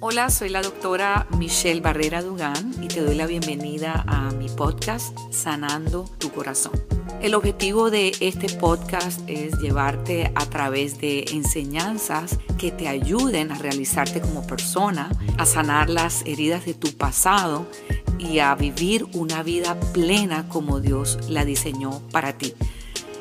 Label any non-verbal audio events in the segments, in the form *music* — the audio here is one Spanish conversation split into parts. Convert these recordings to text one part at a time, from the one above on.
Hola, soy la doctora Michelle Barrera Dugán y te doy la bienvenida a mi podcast Sanando tu Corazón. El objetivo de este podcast es llevarte a través de enseñanzas que te ayuden a realizarte como persona, a sanar las heridas de tu pasado y a vivir una vida plena como Dios la diseñó para ti.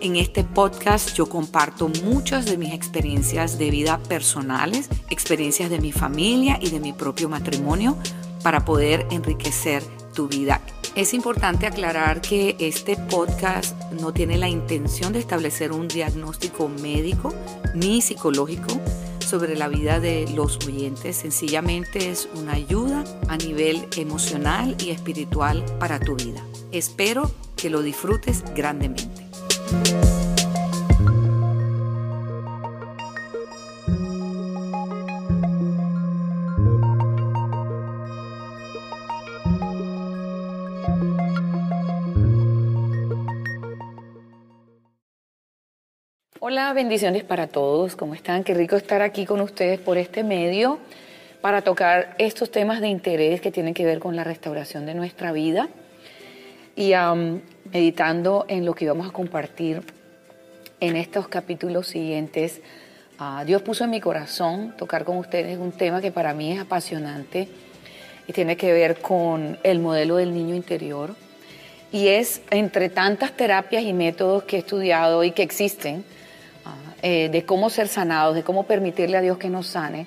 En este podcast yo comparto muchas de mis experiencias de vida personales, experiencias de mi familia y de mi propio matrimonio para poder enriquecer tu vida. Es importante aclarar que este podcast no tiene la intención de establecer un diagnóstico médico ni psicológico sobre la vida de los oyentes. Sencillamente es una ayuda a nivel emocional y espiritual para tu vida. Espero que lo disfrutes grandemente. Hola, bendiciones para todos. ¿Cómo están? Qué rico estar aquí con ustedes por este medio para tocar estos temas de interés que tienen que ver con la restauración de nuestra vida. Y meditando en lo que íbamos a compartir en estos capítulos siguientes, ah, Dios puso en mi corazón tocar con ustedes un tema que para mí es apasionante y tiene que ver con el modelo del niño interior. Y es entre tantas terapias y métodos que he estudiado y que existen, eh, de cómo ser sanados, de cómo permitirle a Dios que nos sane,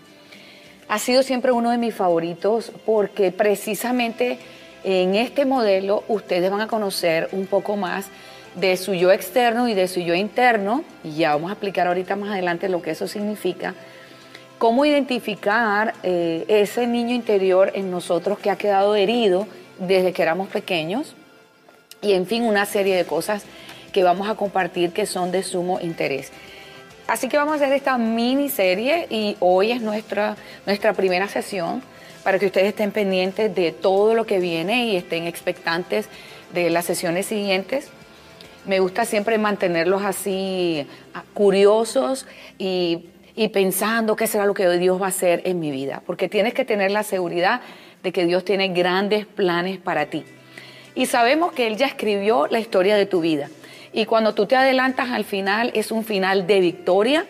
ha sido siempre uno de mis favoritos porque precisamente en este modelo ustedes van a conocer un poco más de su yo externo y de su yo interno, y ya vamos a explicar ahorita más adelante lo que eso significa, cómo identificar eh, ese niño interior en nosotros que ha quedado herido desde que éramos pequeños, y en fin, una serie de cosas que vamos a compartir que son de sumo interés. Así que vamos a hacer esta miniserie y hoy es nuestra, nuestra primera sesión para que ustedes estén pendientes de todo lo que viene y estén expectantes de las sesiones siguientes. Me gusta siempre mantenerlos así ah, curiosos y, y pensando qué será lo que Dios va a hacer en mi vida, porque tienes que tener la seguridad de que Dios tiene grandes planes para ti. Y sabemos que Él ya escribió la historia de tu vida. Y cuando tú te adelantas al final, es un final de victoria,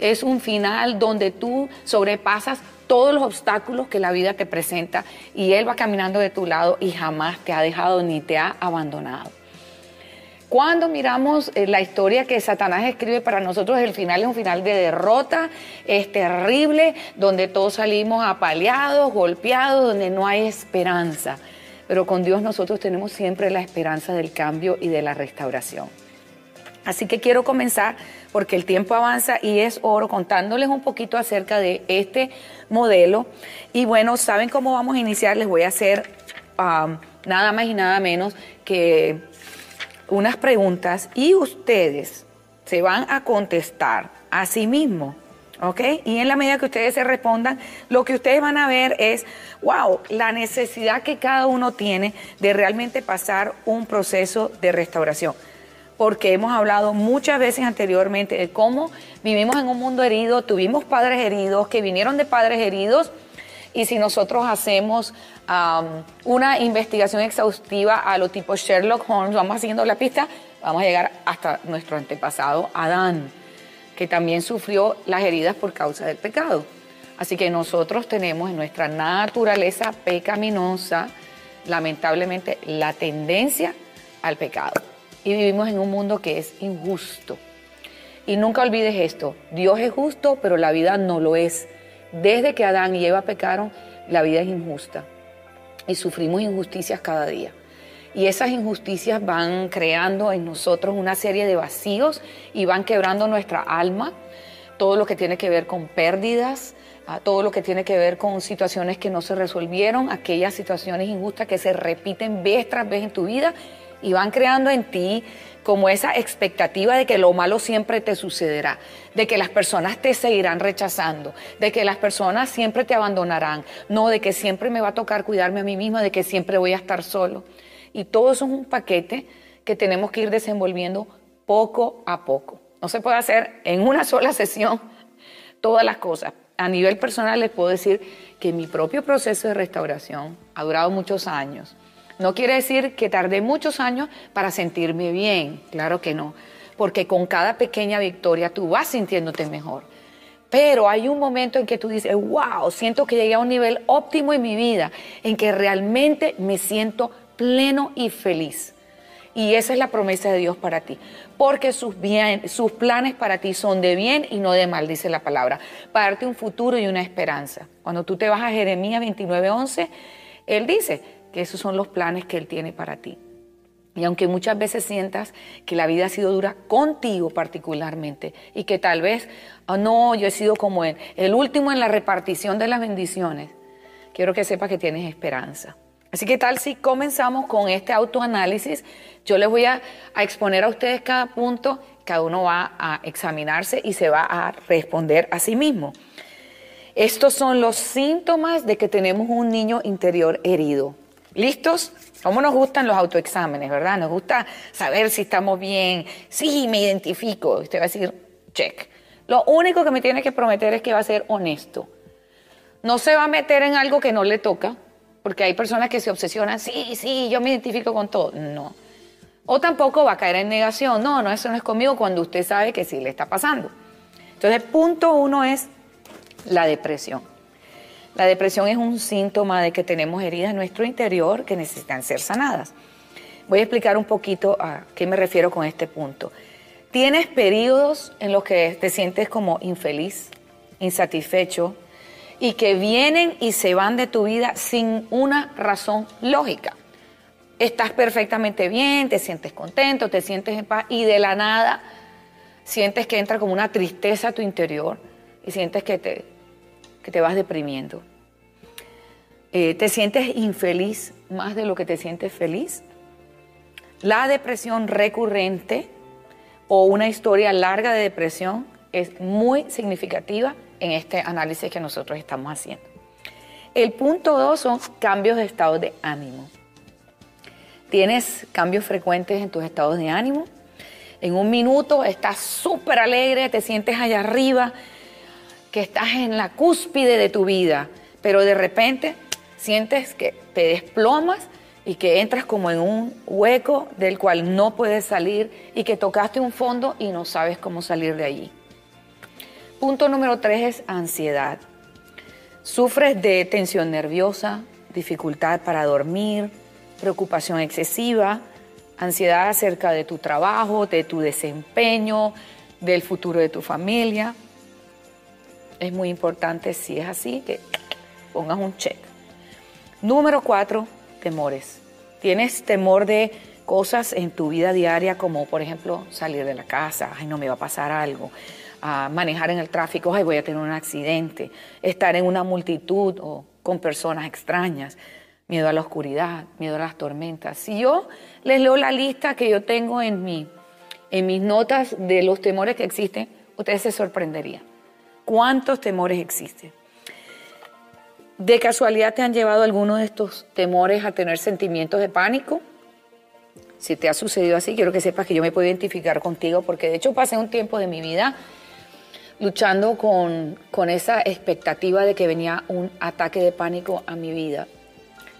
es un final donde tú sobrepasas todos los obstáculos que la vida te presenta y Él va caminando de tu lado y jamás te ha dejado ni te ha abandonado. Cuando miramos eh, la historia que Satanás escribe para nosotros, el final es un final de derrota, es terrible, donde todos salimos apaleados, golpeados, donde no hay esperanza. Pero con Dios nosotros tenemos siempre la esperanza del cambio y de la restauración. Así que quiero comenzar porque el tiempo avanza y es oro contándoles un poquito acerca de este modelo. Y bueno, ¿saben cómo vamos a iniciar? Les voy a hacer nada más y nada menos que unas preguntas y ustedes se van a contestar a sí mismos. ¿Ok? Y en la medida que ustedes se respondan, lo que ustedes van a ver es, wow, la necesidad que cada uno tiene de realmente pasar un proceso de restauración porque hemos hablado muchas veces anteriormente de cómo vivimos en un mundo herido, tuvimos padres heridos, que vinieron de padres heridos, y si nosotros hacemos una investigación exhaustiva a lo tipo Sherlock Holmes, vamos haciendo la pista, vamos a llegar hasta nuestro antepasado Adán, que también sufrió las heridas por causa del pecado. Así que nosotros tenemos en nuestra naturaleza pecaminosa, lamentablemente, la tendencia al pecado y vivimos en un mundo que es injusto. Y nunca olvides esto, Dios es justo, pero la vida no lo es. Desde que Adán y Eva pecaron, la vida es injusta y sufrimos injusticias cada día. Y esas injusticias van creando en nosotros una serie de vacíos y van quebrando nuestra alma, todo lo que tiene que ver con pérdidas, todo lo que tiene que ver con situaciones que no se resolvieron, aquellas situaciones injustas que se repiten vez tras vez en tu vida y van creando en ti como esa expectativa de que lo malo siempre te sucederá, de que las personas te seguirán rechazando, de que las personas siempre te abandonarán, no, de que siempre me va a tocar cuidarme a mí misma, de que siempre voy a estar solo. Y todo eso es un paquete que tenemos que ir desenvolviendo poco a poco. No se puede hacer en una sola sesión todas las cosas. A nivel personal les puedo decir que mi propio proceso de restauración ha durado muchos años no quiere decir que tardé muchos años para sentirme bien, claro que no, porque con cada pequeña victoria tú vas sintiéndote mejor. Pero hay un momento en que tú dices, wow, siento que llegué a un nivel óptimo en mi vida, en que realmente me siento pleno y feliz. Y esa es la promesa de Dios para ti. Porque sus, bien, sus planes para ti son de bien y no de mal, dice la palabra. Para darte un futuro y una esperanza. Cuando tú te vas a Jeremías 29:11, Él dice, esos son los planes que Él tiene para ti. Y aunque muchas veces sientas que la vida ha sido dura contigo particularmente y que tal vez, oh, no, yo he sido como Él, el último en la repartición de las bendiciones, quiero que sepas que tienes esperanza. Así que tal si comenzamos con este autoanálisis, yo les voy a, a exponer a ustedes cada punto, cada uno va a examinarse y se va a responder a sí mismo. Estos son los síntomas de que tenemos un niño interior herido. ¿Listos? ¿Cómo nos gustan los autoexámenes, verdad? Nos gusta saber si estamos bien. Sí, me identifico. Usted va a decir, check. Lo único que me tiene que prometer es que va a ser honesto. No se va a meter en algo que no le toca, porque hay personas que se obsesionan, sí, sí, yo me identifico con todo. No. O tampoco va a caer en negación, no, no, eso no es conmigo cuando usted sabe que sí le está pasando. Entonces, punto uno es la depresión. La depresión es un síntoma de que tenemos heridas en nuestro interior que necesitan ser sanadas. Voy a explicar un poquito a qué me refiero con este punto. Tienes periodos en los que te sientes como infeliz, insatisfecho y que vienen y se van de tu vida sin una razón lógica. Estás perfectamente bien, te sientes contento, te sientes en paz y de la nada sientes que entra como una tristeza a tu interior y sientes que te, te vas deprimiendo. Eh, ¿Te sientes infeliz más de lo que te sientes feliz? La depresión recurrente o una historia larga de depresión es muy significativa en este análisis que nosotros estamos haciendo. El punto dos son cambios de estado de ánimo. ¿Tienes cambios frecuentes en tus estados de ánimo? En un minuto estás súper alegre, te sientes allá arriba, que estás en la cúspide de tu vida, pero de repente sientes que te desplomas y que entras como en un hueco del cual no puedes salir y que tocaste un fondo y no sabes cómo salir de allí. Punto número tres es ansiedad. Sufres de tensión nerviosa, dificultad para dormir, preocupación excesiva, ansiedad acerca de tu trabajo, de tu desempeño, del futuro de tu familia. Es muy importante, si es así, que pongas un check. Número cuatro, temores. Tienes temor de cosas en tu vida diaria como por ejemplo salir de la casa, ay no me va a pasar algo, manejar en el tráfico, ay voy a tener un accidente, estar en una multitud o con personas extrañas, miedo a la oscuridad, miedo a las tormentas. Si yo les leo la lista que yo tengo en, mi, en mis notas de los temores que existen, ustedes se sorprenderían. ¿Cuántos temores existen? ¿De casualidad te han llevado algunos de estos temores a tener sentimientos de pánico? Si te ha sucedido así, quiero que sepas que yo me puedo identificar contigo porque de hecho pasé un tiempo de mi vida luchando con, con esa expectativa de que venía un ataque de pánico a mi vida.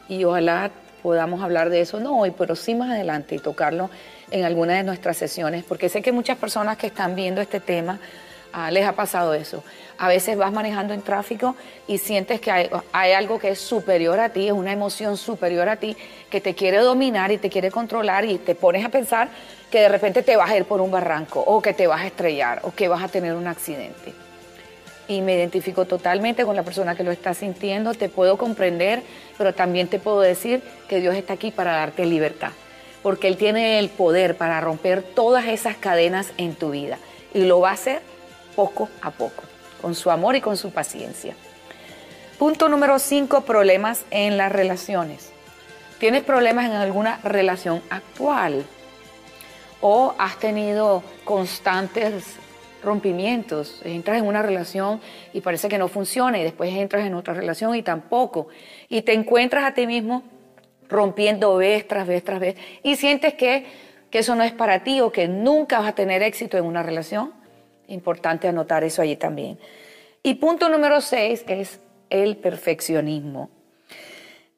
Y ojalá podamos hablar de eso, no hoy, pero sí más adelante y tocarlo en alguna de nuestras sesiones, porque sé que muchas personas que están viendo este tema Ah, les ha pasado eso. A veces vas manejando en tráfico y sientes que hay, algo que es superior a ti, es una emoción superior a ti, que te quiere dominar y te quiere controlar y te pones a pensar que de repente te vas a ir por un barranco o que te vas a estrellar o que vas a tener un accidente. Y me identifico totalmente con la persona que lo está sintiendo, te puedo comprender, pero también te puedo decir que Dios está aquí para darte libertad, porque Él tiene el poder para romper todas esas cadenas en tu vida y lo va a hacer poco a poco, con su amor y con su paciencia. Punto número 5, problemas en las relaciones. ¿Tienes problemas en alguna relación actual? ¿O has tenido constantes rompimientos? Entras en una relación y parece que no funciona y después entras en otra relación y tampoco. Y te encuentras a ti mismo rompiendo vez tras vez tras vez y sientes que, que eso no es para ti o que nunca vas a tener éxito en una relación. Importante anotar eso allí también. Y punto número seis es el perfeccionismo.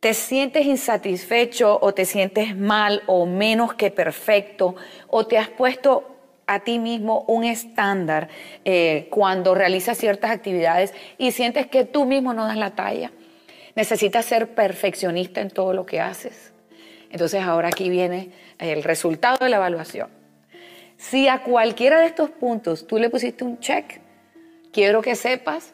¿Te sientes insatisfecho o te sientes mal o menos que perfecto o te has puesto a ti mismo un estándar eh, cuando realizas ciertas actividades y sientes que tú mismo no das la talla? Necesitas ser perfeccionista en todo lo que haces. Entonces ahora aquí viene el resultado de la evaluación. Si a cualquiera de estos puntos tú le pusiste un check, quiero que sepas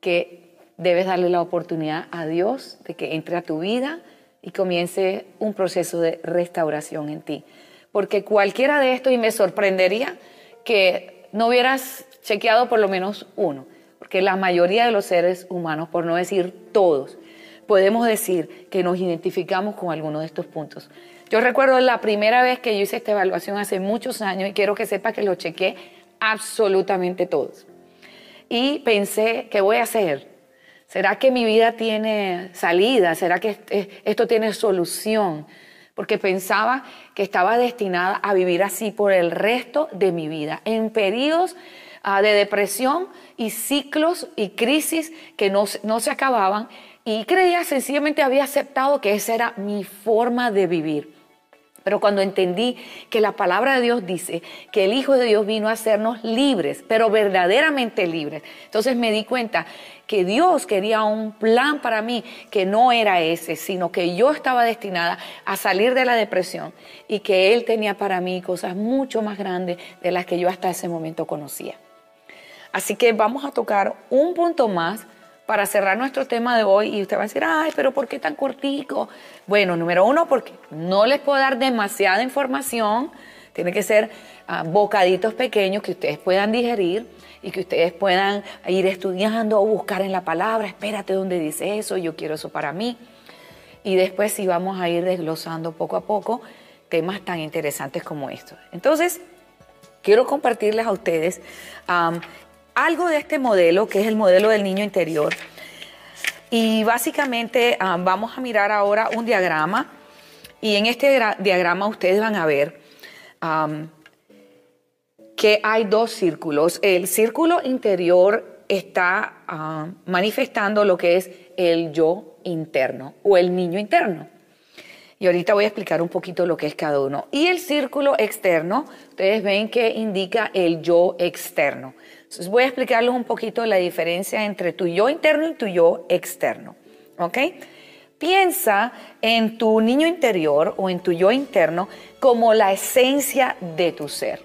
que debes darle la oportunidad a Dios de que entre a tu vida y comience un proceso de restauración en ti. Porque cualquiera de estos, y me sorprendería que no hubieras chequeado por lo menos uno, porque la mayoría de los seres humanos, por no decir todos, podemos decir que nos identificamos con alguno de estos puntos. Yo recuerdo la primera vez que yo hice esta evaluación hace muchos años y quiero que sepa que lo chequé absolutamente todos. Y pensé, ¿qué voy a hacer? ¿Será que mi vida tiene salida? ¿Será que esto tiene solución? Porque pensaba que estaba destinada a vivir así por el resto de mi vida, en periodos ah, de depresión y ciclos y crisis que no, no se acababan. Y creía, sencillamente había aceptado que esa era mi forma de vivir. Pero cuando entendí que la palabra de Dios dice que el Hijo de Dios vino a hacernos libres, pero verdaderamente libres, entonces me di cuenta que Dios quería un plan para mí que no era ese, sino que yo estaba destinada a salir de la depresión y que Él tenía para mí cosas mucho más grandes de las que yo hasta ese momento conocía. Así que vamos a tocar un punto más para cerrar nuestro tema de hoy y usted va a decir, ay, pero ¿por qué tan cortico? Bueno, número uno, porque no les puedo dar demasiada información, tiene que ser ah, bocaditos pequeños que ustedes puedan digerir y que ustedes puedan ir estudiando o buscar en la palabra, espérate dónde dice eso, yo quiero eso para mí. Y después sí vamos a ir desglosando poco a poco temas tan interesantes como estos. Entonces, quiero compartirles a ustedes algo de este modelo, que es el modelo del niño interior. Y básicamente ah, vamos a mirar ahora un diagrama. Y en este diagrama ustedes van a ver que hay dos círculos. El círculo interior está ah, manifestando lo que es el yo interno o el niño interno. Y ahorita voy a explicar un poquito lo que es cada uno. Y el círculo externo, ustedes ven que indica el yo externo. Entonces voy a explicarles un poquito la diferencia entre tu yo interno y tu yo externo. ¿Ok? Piensa en tu niño interior o en tu yo interno como la esencia de tu ser.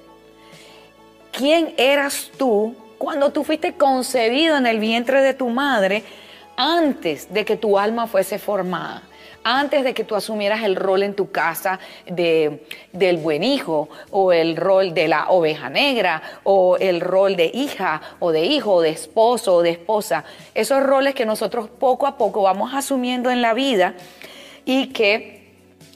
¿Quién eras tú cuando tú fuiste concebido en el vientre de tu madre antes de que tu alma fuese formada? Antes de que tú asumieras el rol en tu casa de, del buen hijo o el rol de la oveja negra o el rol de hija o de hijo o de esposo o de esposa. Esos roles que nosotros poco a poco vamos asumiendo en la vida y que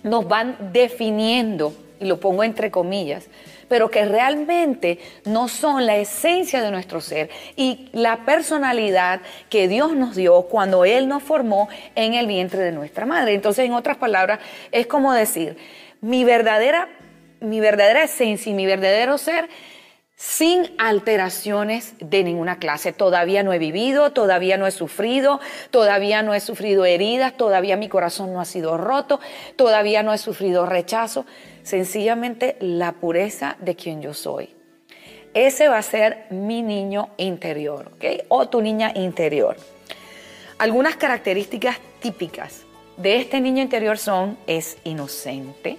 nos van definiendo, y lo pongo entre comillas, pero que realmente no son la esencia de nuestro ser y la personalidad que Dios nos dio cuando Él nos formó en el vientre de nuestra madre. Entonces, en otras palabras, es como decir, mi verdadera, mi verdadera esencia y mi verdadero ser sin alteraciones de ninguna clase. Todavía no he vivido, todavía no he sufrido, todavía no he sufrido heridas, todavía mi corazón no ha sido roto, todavía no he sufrido rechazo. Sencillamente la pureza de quien yo soy. Ese va a ser mi niño interior, ¿ok? O tu niña interior. Algunas características típicas de este niño interior son, es inocente,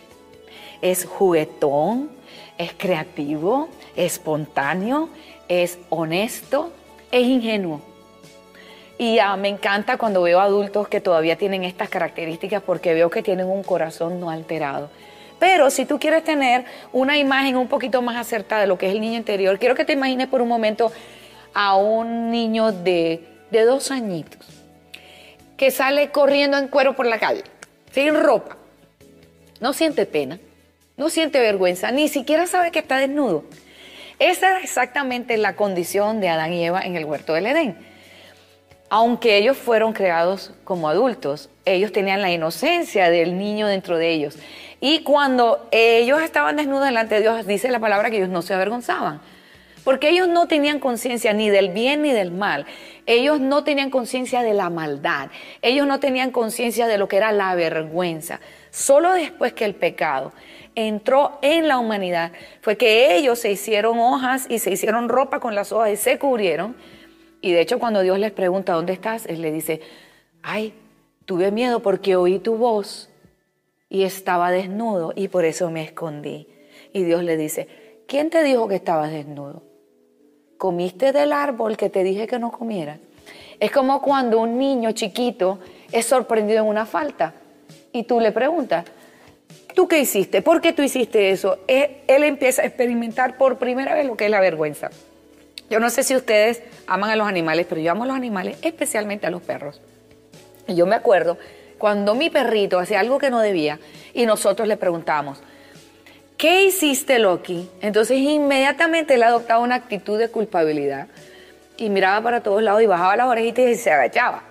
es juguetón, es creativo, espontáneo, es honesto, es ingenuo. Y ah, me encanta cuando veo adultos que todavía tienen estas características porque veo que tienen un corazón no alterado. Pero si tú quieres tener una imagen un poquito más acertada de lo que es el niño interior, quiero que te imagines por un momento a un niño de, de dos añitos que sale corriendo en cuero por la calle, sin ropa, no siente pena, no siente vergüenza, ni siquiera sabe que está desnudo. Esa era exactamente la condición de Adán y Eva en el huerto del Edén. Aunque ellos fueron creados como adultos, ellos tenían la inocencia del niño dentro de ellos. Y cuando ellos estaban desnudos delante de Dios, dice la palabra que ellos no se avergonzaban. Porque ellos no tenían conciencia ni del bien ni del mal. Ellos no tenían conciencia de la maldad. Ellos no tenían conciencia de lo que era la vergüenza. Solo después que el pecado entró en la humanidad fue que ellos se hicieron hojas y se hicieron ropa con las hojas y se cubrieron. Y de hecho cuando Dios les pregunta, ¿dónde estás? Él le dice, ay, tuve miedo porque oí tu voz y estaba desnudo y por eso me escondí. Y Dios le dice, ¿quién te dijo que estabas desnudo? ¿Comiste del árbol que te dije que no comieras? Es como cuando un niño chiquito es sorprendido en una falta y tú le preguntas, ¿tú qué hiciste? ¿Por qué tú hiciste eso? Él empieza a experimentar por primera vez lo que es la vergüenza. Yo no sé si ustedes aman a los animales, pero yo amo a los animales, especialmente a los perros. Y yo me acuerdo cuando mi perrito hacía algo que no debía y nosotros le preguntamos, ¿qué hiciste, Loki? Entonces inmediatamente él adoptaba una actitud de culpabilidad y miraba para todos lados y bajaba las orejitas y se agachaba.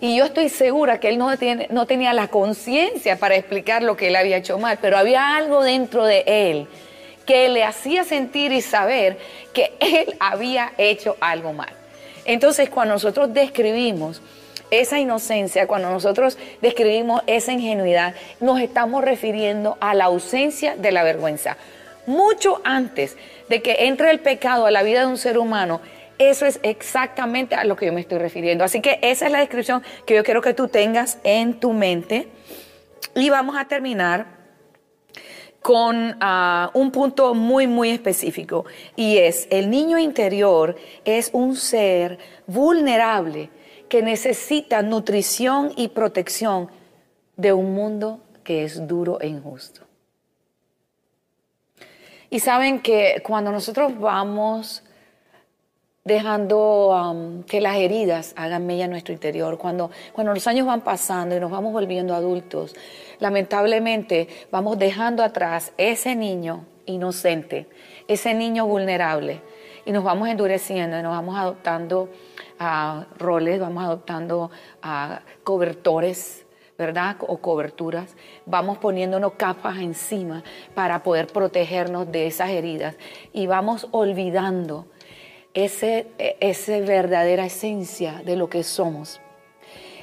Y yo estoy segura que él no, no tenía la conciencia para explicar lo que él había hecho mal, pero había algo dentro de él que le hacía sentir y saber que *laughs* él había hecho algo mal. Entonces, cuando nosotros describimos esa inocencia, cuando nosotros describimos esa ingenuidad, nos estamos refiriendo a la ausencia de la vergüenza. Mucho antes de que entre el pecado a la vida de un ser humano, eso es exactamente a lo que yo me estoy refiriendo. Así que esa es la descripción que yo quiero que tú tengas en tu mente. Y vamos a terminar con ah, un punto muy, muy específico. Y es, el niño interior es un ser vulnerable que necesita nutrición y protección de un mundo que es duro e injusto. Y saben que cuando nosotros vamos dejando um, que las heridas hagan mella en nuestro interior. Cuando, cuando los años van pasando y nos vamos volviendo adultos, lamentablemente vamos dejando atrás ese niño inocente, ese niño vulnerable, y nos vamos endureciendo y nos vamos adoptando roles, vamos adoptando cobertores, ¿verdad? O coberturas. Vamos poniéndonos capas encima para poder protegernos de esas heridas y vamos olvidando ese, esa verdadera esencia de lo que somos.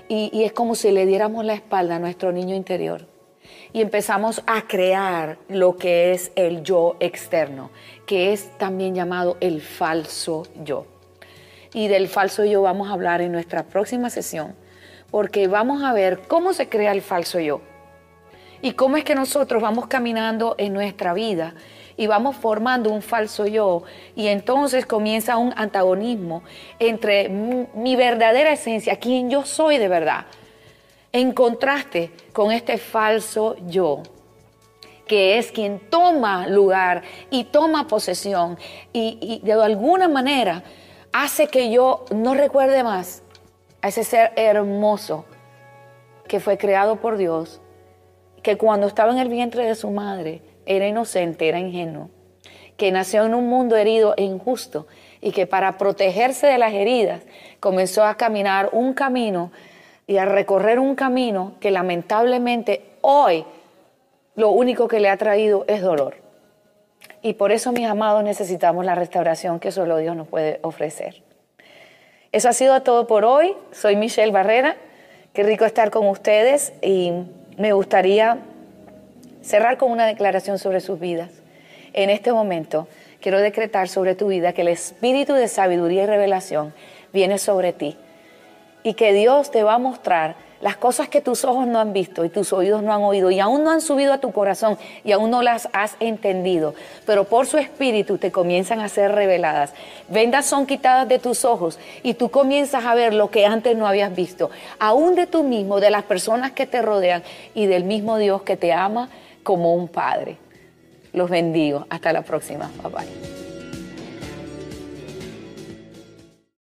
Y, y es como si le diéramos la espalda a nuestro niño interior y empezamos a crear lo que es el yo externo, que es también llamado el falso yo. Y del falso yo vamos a hablar en nuestra próxima sesión, porque vamos a ver cómo se crea el falso yo y cómo es que nosotros vamos caminando en nuestra vida y vamos formando un falso yo y entonces comienza un antagonismo entre mi verdadera esencia, quien yo soy de verdad, en contraste con este falso yo que es quien toma lugar y toma posesión y, y, de alguna manera hace que yo no recuerde más a ese ser hermoso que fue creado por Dios, que cuando estaba en el vientre de su madre era inocente, era ingenuo, que nació en un mundo herido e injusto y que para protegerse de las heridas comenzó a caminar un camino y a recorrer un camino que lamentablemente hoy lo único que le ha traído es dolor. Y por eso, mis amados, necesitamos la restauración que solo Dios nos puede ofrecer. Eso ha sido todo por hoy. Soy Michelle Barrera. Qué rico estar con ustedes y me gustaría cerrar con una declaración sobre sus vidas. En este momento quiero decretar sobre tu vida que el espíritu de sabiduría y revelación viene sobre ti y que Dios te va a mostrar las cosas que tus ojos no han visto y tus oídos no han oído y aún no han subido a tu corazón y aún no las has entendido, pero por su espíritu te comienzan a ser reveladas. Vendas son quitadas de tus ojos y tú comienzas a ver lo que antes no habías visto, aún de tú mismo, de las personas que te rodean y del mismo Dios que te ama como un padre. Los bendigo. Hasta la próxima. Bye bye.